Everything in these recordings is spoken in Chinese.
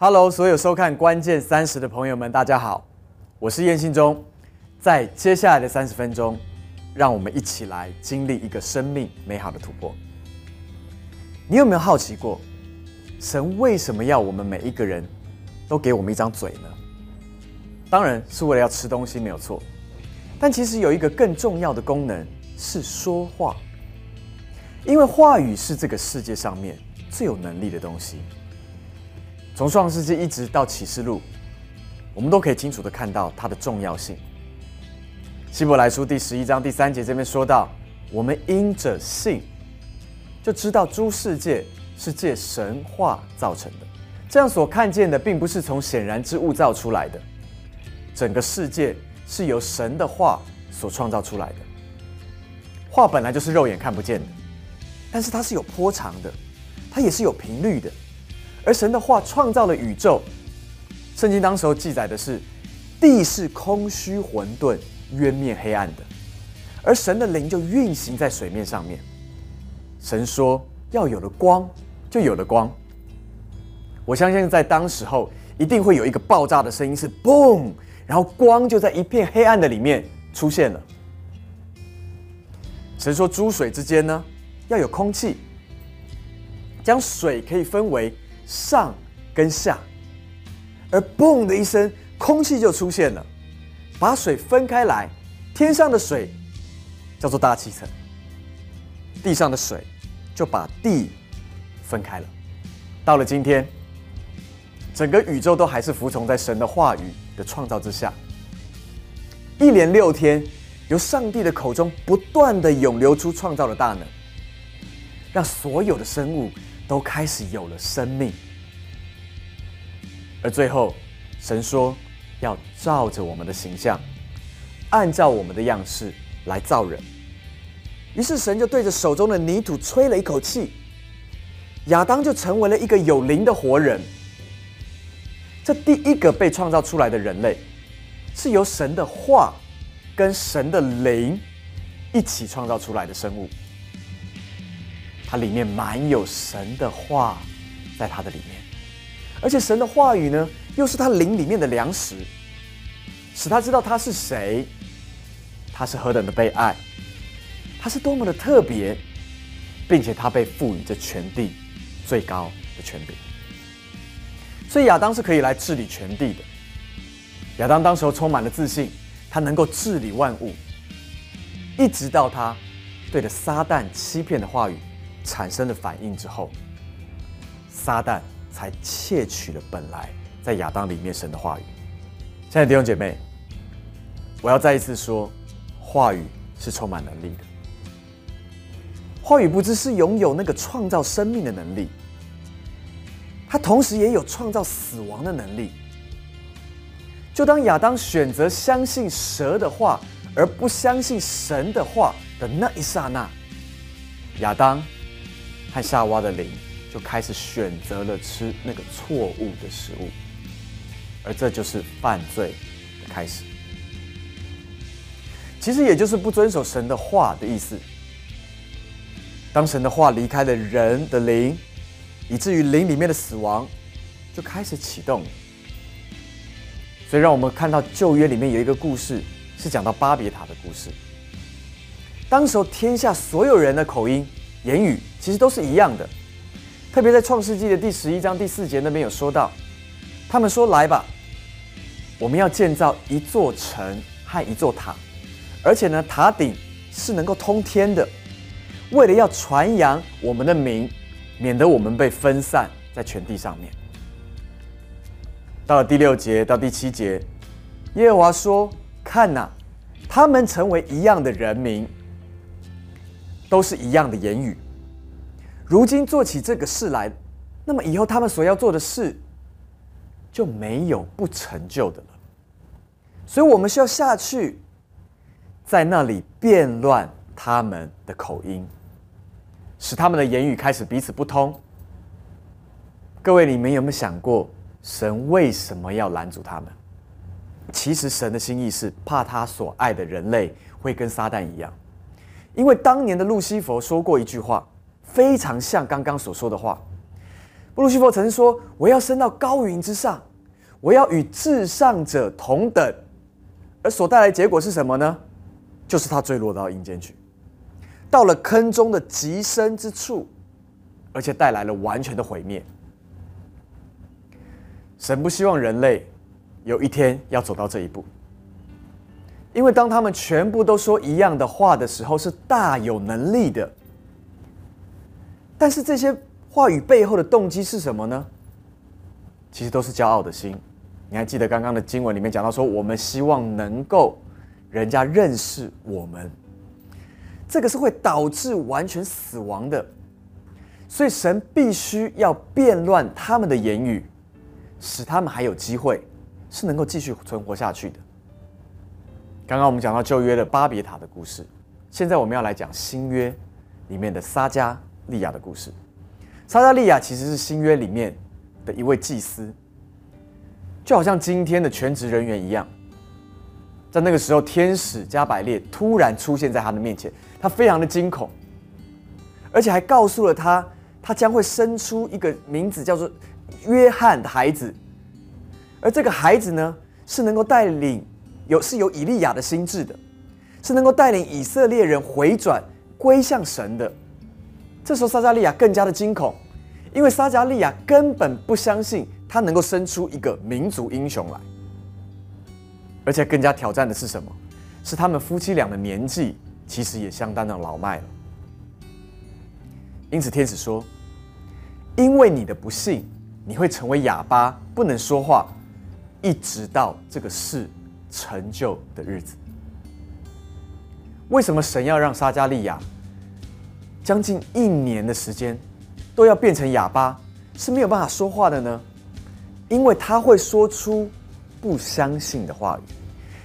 Hello，所有收看关键三十的朋友们，大家好，我是燕信忠。在接下来的三十分钟，让我们一起来经历一个生命美好的突破。你有没有好奇过，神为什么要我们每一个人都给我们一张嘴呢？当然是为了要吃东西，没有错。但其实有一个更重要的功能是说话，因为话语是这个世界上面最有能力的东西。从创世纪一直到启示录，我们都可以清楚的看到它的重要性。希伯来书第十一章第三节这边说到，我们因着信，就知道诸世界是借神话造成的。这样所看见的，并不是从显然之物造出来的，整个世界是由神的话所创造出来的。话本来就是肉眼看不见的，但是它是有波长的，它也是有频率的。而神的话创造了宇宙，圣经当时候记载的是，地是空虚混沌、渊面黑暗的，而神的灵就运行在水面上面。神说要有了光，就有了光。我相信在当时候一定会有一个爆炸的声音，是嘣，然后光就在一片黑暗的里面出现了。神说诸水之间呢要有空气，将水可以分为。上跟下，而嘣的一声，空气就出现了，把水分开来。天上的水叫做大气层，地上的水就把地分开了。到了今天，整个宇宙都还是服从在神的话语的创造之下。一连六天，由上帝的口中不断的涌流出创造的大能，让所有的生物。都开始有了生命，而最后，神说要照着我们的形象，按照我们的样式来造人。于是神就对着手中的泥土吹了一口气，亚当就成为了一个有灵的活人。这第一个被创造出来的人类，是由神的话跟神的灵一起创造出来的生物。它里面满有神的话，在它的里面，而且神的话语呢，又是他灵里面的粮食，使他知道他是谁，他是何等的被爱，他是多么的特别，并且他被赋予这全地最高的权柄。所以亚当是可以来治理全地的。亚当当时候充满了自信，他能够治理万物，一直到他对着撒旦欺骗的话语。产生了反应之后，撒旦才窃取了本来在亚当里面神的话语。亲爱的弟兄姐妹，我要再一次说，话语是充满能力的。话语不只是拥有那个创造生命的能力，它同时也有创造死亡的能力。就当亚当选择相信蛇的话，而不相信神的话的那一刹那，亚当。和夏娃的灵就开始选择了吃那个错误的食物，而这就是犯罪的开始。其实也就是不遵守神的话的意思。当神的话离开了人的灵，以至于灵里面的死亡就开始启动。所以，让我们看到旧约里面有一个故事，是讲到巴别塔的故事。当时候天下所有人的口音。言语其实都是一样的，特别在创世纪的第十一章第四节那边有说到，他们说：“来吧，我们要建造一座城和一座塔，而且呢，塔顶是能够通天的，为了要传扬我们的名，免得我们被分散在全地上面。”到了第六节到第七节，耶和华说：“看呐，他们成为一样的人民。”都是一样的言语。如今做起这个事来，那么以后他们所要做的事就没有不成就的了。所以，我们需要下去，在那里变乱他们的口音，使他们的言语开始彼此不通。各位，你们有没有想过，神为什么要拦阻他们？其实，神的心意是怕他所爱的人类会跟撒旦一样。因为当年的路西佛说过一句话，非常像刚刚所说的话。路西佛曾说：“我要升到高云之上，我要与至上者同等。”而所带来的结果是什么呢？就是他坠落到阴间去，到了坑中的极深之处，而且带来了完全的毁灭。神不希望人类有一天要走到这一步，因为当他们全部都说一样的话的时候，是大有能力的。但是这些话语背后的动机是什么呢？其实都是骄傲的心。你还记得刚刚的经文里面讲到说，我们希望能够人家认识我们，这个是会导致完全死亡的。所以神必须要变乱他们的言语。使他们还有机会，是能够继续存活下去的。刚刚我们讲到旧约的巴别塔的故事，现在我们要来讲新约里面的撒加利亚的故事。撒加利亚其实是新约里面的一位祭司，就好像今天的全职人员一样。在那个时候，天使加百列突然出现在他的面前，他非常的惊恐，而且还告诉了他，他将会生出一个名字叫做。约翰的孩子，而这个孩子呢，是能够带领有是有以利亚的心智的，是能够带领以色列人回转归向神的。这时候撒加利亚更加的惊恐，因为撒加利亚根本不相信他能够生出一个民族英雄来，而且更加挑战的是什么？是他们夫妻俩的年纪其实也相当的老迈了。因此天使说：“因为你的不幸。”你会成为哑巴，不能说话，一直到这个事成就的日子。为什么神要让撒加利亚将近一年的时间都要变成哑巴，是没有办法说话的呢？因为他会说出不相信的话语，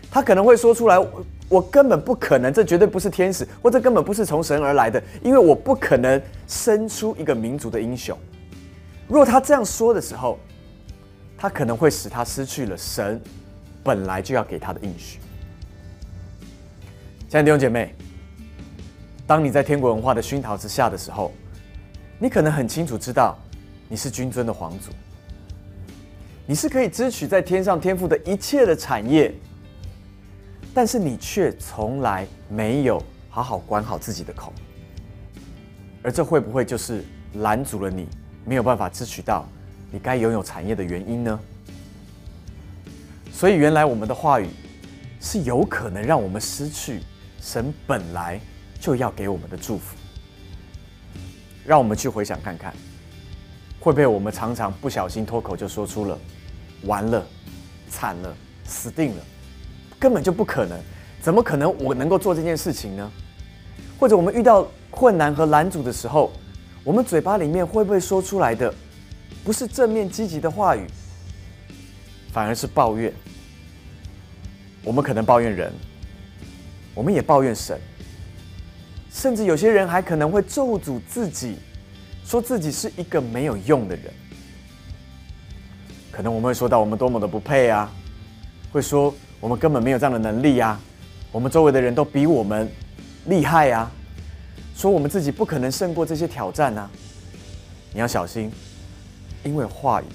他可能会说出来：“我我根本不可能，这绝对不是天使，或者根本不是从神而来的，因为我不可能生出一个民族的英雄。”如果他这样说的时候，他可能会使他失去了神本来就要给他的应许。亲爱的弟兄姐妹，当你在天国文化的熏陶之下的时候，你可能很清楚知道你是君尊的皇族，你是可以支取在天上天赋的一切的产业，但是你却从来没有好好管好自己的口，而这会不会就是拦阻了你？没有办法支取到你该拥有产业的原因呢？所以原来我们的话语是有可能让我们失去神本来就要给我们的祝福。让我们去回想看看，会不会我们常常不小心脱口就说出了“完了、惨了、死定了”，根本就不可能，怎么可能我能够做这件事情呢？或者我们遇到困难和拦阻的时候？我们嘴巴里面会不会说出来的，不是正面积极的话语，反而是抱怨？我们可能抱怨人，我们也抱怨神，甚至有些人还可能会咒诅自己，说自己是一个没有用的人。可能我们会说到我们多么的不配啊，会说我们根本没有这样的能力呀，我们周围的人都比我们厉害呀。说我们自己不可能胜过这些挑战啊？你要小心，因为话语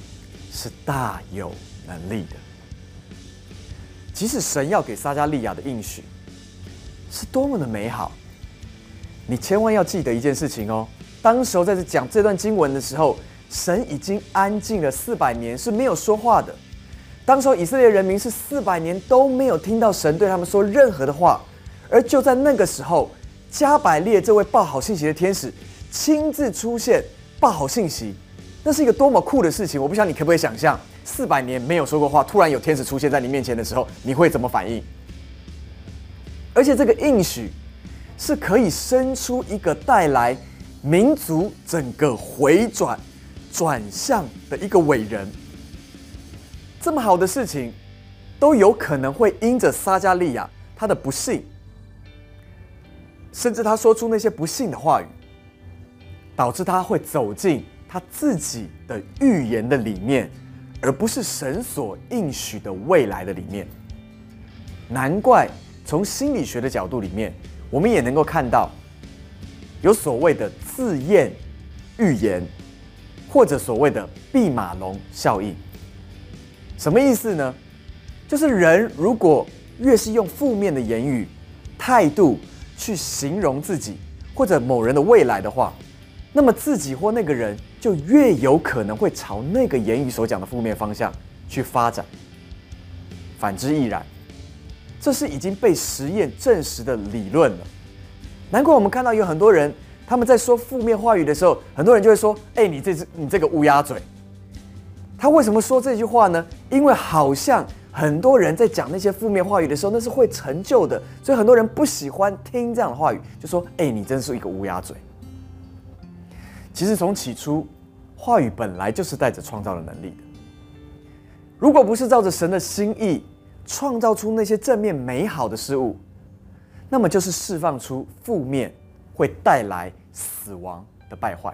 是大有能力的。即使神要给撒加利亚的应许是多么的美好，你千万要记得一件事情哦。当时候在这讲这段经文的时候，神已经安静了四百年，是没有说话的。当时候以色列人民是四百年都没有听到神对他们说任何的话，而就在那个时候。加百列这位报好信息的天使亲自出现报好信息，那是一个多么酷的事情！我不晓得你可不可以想象，四百年没有说过话，突然有天使出现在你面前的时候，你会怎么反应？而且这个应许是可以生出一个带来民族整个回转转向的一个伟人。这么好的事情，都有可能会因着撒加利亚他的不幸。甚至他说出那些不幸的话语，导致他会走进他自己的预言的里面，而不是神所应许的未来的里面。难怪从心理学的角度里面，我们也能够看到，有所谓的自验预言，或者所谓的毕马龙效应。什么意思呢？就是人如果越是用负面的言语、态度去形容自己或者某人的未来的话，那么自己或那个人就越有可能会朝那个言语所讲的负面方向去发展。反之亦然，这是已经被实验证实的理论了。难怪我们看到有很多人他们在说负面话语的时候，很多人就会说：“哎，你这只你这个乌鸦嘴。”他为什么说这句话呢？因为好像很多人在讲那些负面话语的时候，那是会成就的，所以很多人不喜欢听这样的话语，就说：“哎，你真是一个乌鸦嘴。”其实从起初，话语本来就是带着创造的能力的。如果不是照着神的心意创造出那些正面美好的事物，那么就是释放出负面会带来死亡的败坏。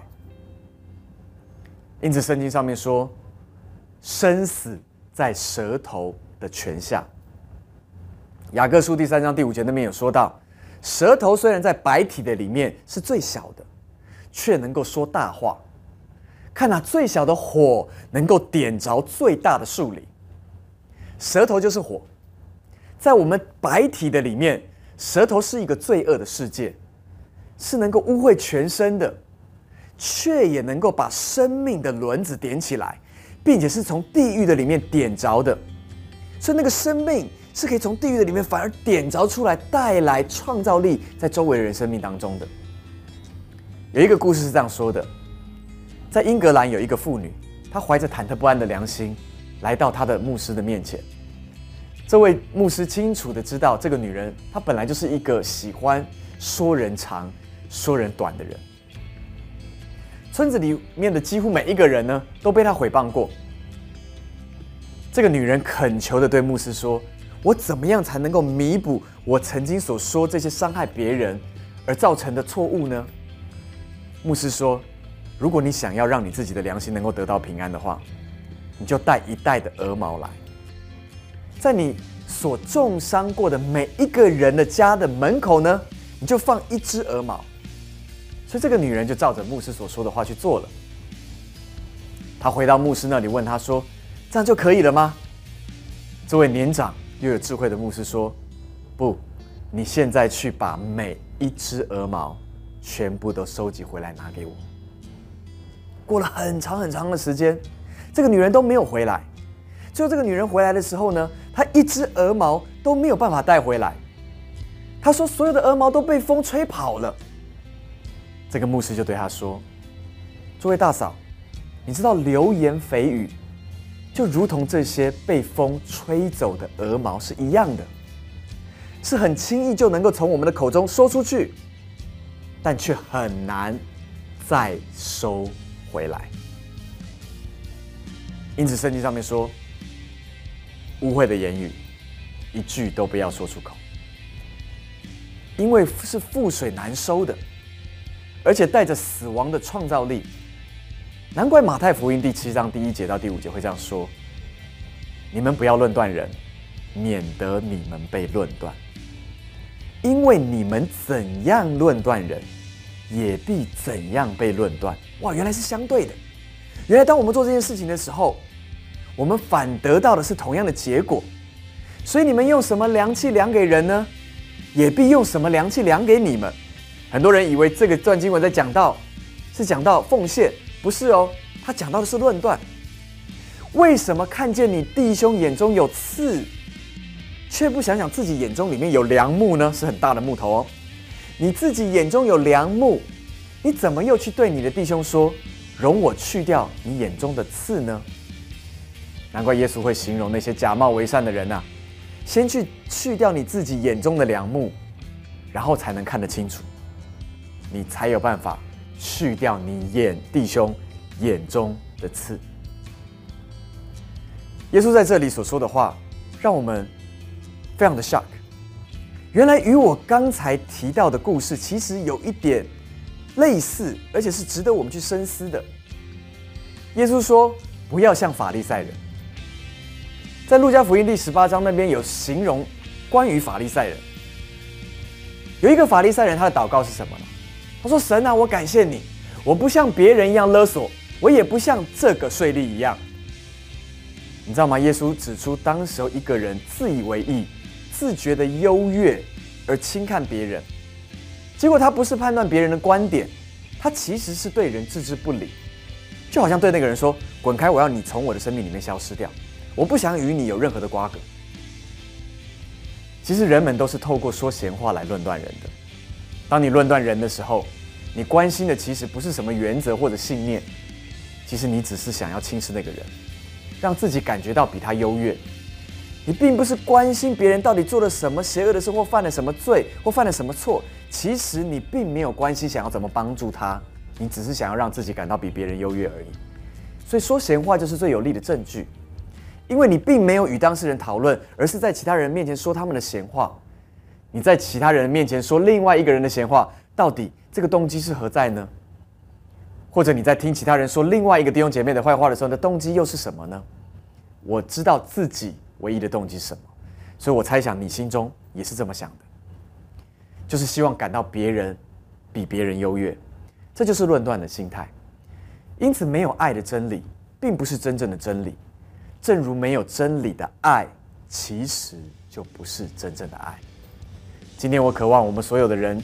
因此，圣经上面说。生死在舌头的权下。雅各书第三章第五节那边有说到，舌头虽然在白体的里面是最小的，却能够说大话。看那最小的火能够点着最大的树林。舌头就是火，在我们白体的里面，舌头是一个罪恶的世界，是能够污秽全身的，却也能够把生命的轮子点起来。并且是从地狱的里面点着的，所以那个生命是可以从地狱的里面反而点着出来，带来创造力在周围人生命当中的。有一个故事是这样说的：在英格兰有一个妇女，她怀着忐忑不安的良心来到她的牧师的面前。这位牧师清楚的知道，这个女人她本来就是一个喜欢说人长、说人短的人。村子里面的几乎每一个人呢，都被她毁谤过。这个女人恳求的对牧师说：“我怎么样才能够弥补我曾经所说这些伤害别人而造成的错误呢？”牧师说：“如果你想要让你自己的良心能够得到平安的话，你就带一袋的鹅毛来，在你所重伤过的每一个人的家的门口呢，你就放一只鹅毛。”所以这个女人就照着牧师所说的话去做了。她回到牧师那里，问他说：“这样就可以了吗？”这位年长又有智慧的牧师说：“不，你现在去把每一只鹅毛全部都收集回来拿给我。”过了很长很长的时间，这个女人都没有回来。最后这个女人回来的时候呢，她一只鹅毛都没有办法带回来。她说：“所有的鹅毛都被风吹跑了。”这个牧师就对她说：“这位大嫂，你知道流言蜚语就如同这些被风吹走的鹅毛是一样的，是很轻易就能够从我们的口中说出去，但却很难再收回来。因此，圣经上面说，污秽的言语一句都不要说出口，因为是覆水难收的。”而且带着死亡的创造力，难怪马太福音第七章第一节到第五节会这样说：“你们不要论断人，免得你们被论断。因为你们怎样论断人，也必怎样被论断。”哇，原来是相对的。原来当我们做这件事情的时候，我们反得到的是同样的结果。所以你们用什么量器量给人呢？也必用什么量器量给你们。很多人以为这个段经文在讲到，是讲到奉献，不是哦，他讲到的是论断。为什么看见你弟兄眼中有刺，却不想想自己眼中里面有梁木呢？是很大的木头哦。你自己眼中有梁木，你怎么又去对你的弟兄说，容我去掉你眼中的刺呢？难怪耶稣会形容那些假冒为善的人呐，先去去掉你自己眼中的梁木，然后才能看得清楚。你才有办法去掉你眼弟兄眼中的刺。耶稣在这里所说的话，让我们非常的 shock。原来与我刚才提到的故事其实有一点类似，而且是值得我们去深思的。耶稣说：“不要像法利赛人。”在路加福音第十八章那边有形容关于法利赛人，有一个法利赛人，他的祷告是什么呢？他说：“神啊，我感谢你，我不像别人一样勒索，我也不像这个税吏一样。你知道吗？耶稣指出，当时候一个人自以为意，自觉的优越而轻看别人，结果他不是判断别人的观点，他其实是对人置之不理，就好像对那个人说：“滚开！我要你从我的生命里面消失掉，我不想与你有任何的瓜葛。”其实人们都是透过说闲话来论断人的。当你论断人的时候，你关心的其实不是什么原则或者信念，其实你只是想要轻视那个人。让自己感觉到比他优越，你并不是关心别人到底做了什么邪恶的事或犯了什么罪或犯了什么错，其实你并没有关心想要怎么帮助他，你只是想要让自己感到比别人优越而已。所以说闲话就是最有力的证据，因为你并没有与当事人讨论，而是在其他人面前说他们的闲话。你在其他人面前说另外一个人的闲话，到底这个动机是何在呢？或者你在听其他人说另外一个弟兄姐妹的坏话的时候，的动机又是什么呢？我知道自己唯一的动机是什么，所以我猜想你心中也是这么想的，就是希望感到别人比别人优越，这就是论断的心态。因此，没有爱的真理，并不是真正的真理。正如没有真理的爱，其实就不是真正的爱。今天，我渴望我们所有的人，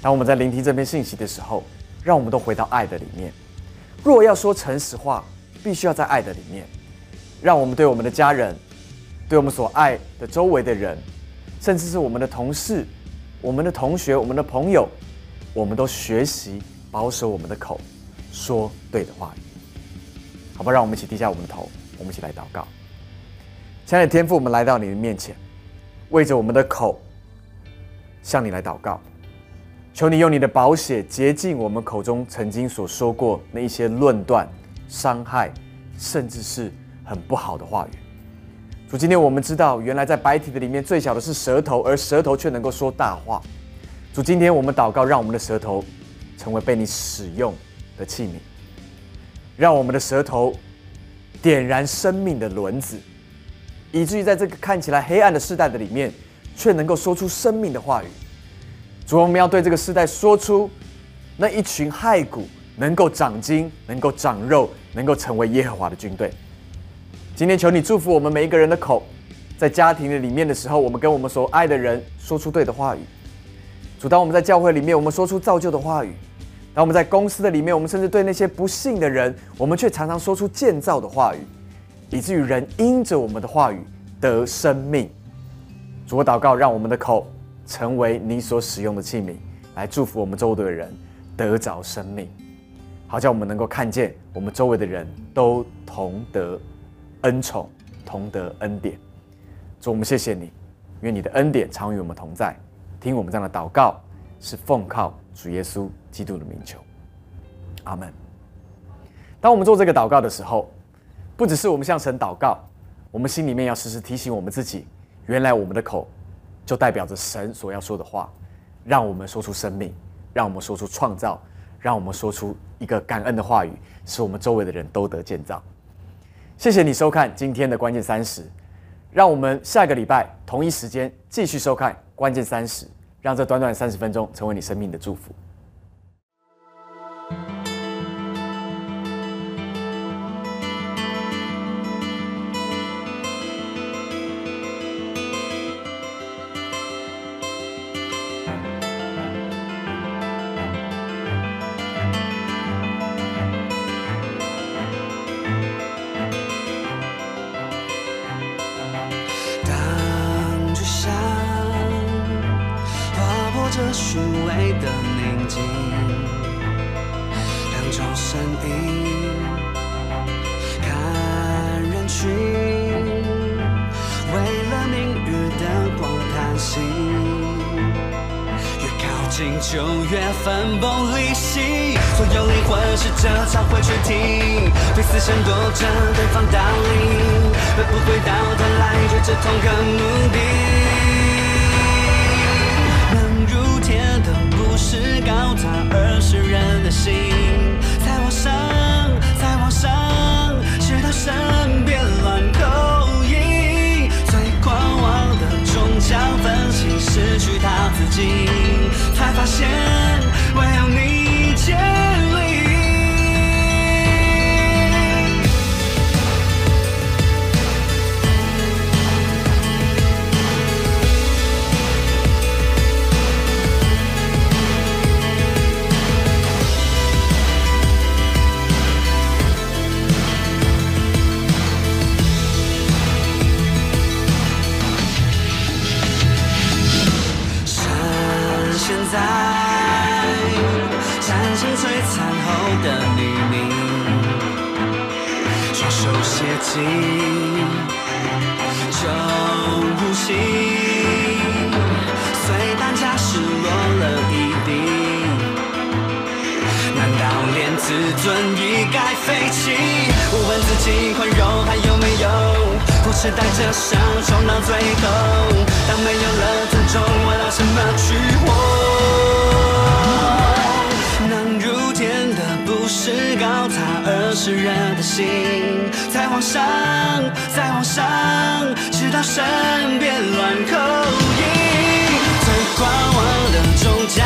当我们在聆听这篇信息的时候。让我们都回到爱的里面。若要说诚实话，必须要在爱的里面。让我们对我们的家人，对我们所爱的周围的人，甚至是我们的同事、我们的同学、我们的朋友，我们都学习保守我们的口，说对的话语。好吧，让我们一起低下我们的头，我们一起来祷告。亲爱的天父，我们来到你的面前，为着我们的口向你来祷告。求你用你的宝血洁净我们口中曾经所说过那一些论断、伤害，甚至是很不好的话语。主，今天我们知道，原来在白体的里面最小的是舌头，而舌头却能够说大话。主，今天我们祷告，让我们的舌头成为被你使用的器皿，让我们的舌头点燃生命的轮子，以至于在这个看起来黑暗的时代的里面，却能够说出生命的话语。主，我们要对这个时代说出，那一群骸骨能够长筋、能够长肉、能够成为耶和华的军队。今天求你祝福我们每一个人的口，在家庭的里面的时候，我们跟我们所爱的人说出对的话语。主，当我们在教会里面，我们说出造就的话语；当我们在公司的里面，我们甚至对那些不幸的人，我们却常常说出建造的话语，以至于人因着我们的话语得生命。主，我祷告，让我们的口。成为你所使用的器皿，来祝福我们周围的人得着生命，好叫我们能够看见我们周围的人都同得恩宠，同得恩典。主，我们谢谢你，愿你的恩典常与我们同在。听我们这样的祷告，是奉靠主耶稣基督的名求。阿门。当我们做这个祷告的时候，不只是我们向神祷告，我们心里面要时时提醒我们自己，原来我们的口。就代表着神所要说的话，让我们说出生命，让我们说出创造，让我们说出一个感恩的话语，使我们周围的人都得建造。谢谢你收看今天的关键三十，让我们下个礼拜同一时间继续收看关键三十，让这短短三十分钟成为你生命的祝福。虚伪的宁静，两种声音，看人群，为了明日的光叹息，越靠近就越分崩离析，所有灵魂试着朝回决听，彼此闪躲着对方倒影，会不会到头来追着同个目的？是高塔，而是人的心。最残后的秘密双手写进酒入心碎弹夹失落了一地难道连自尊一该废弃？我问自己宽容还有没有？不是带着伤冲到最后。当没有了尊重我拿什么去活？是高塔，而是人的心。再往上，再往上，直到身边乱扣音，最狂妄的终结。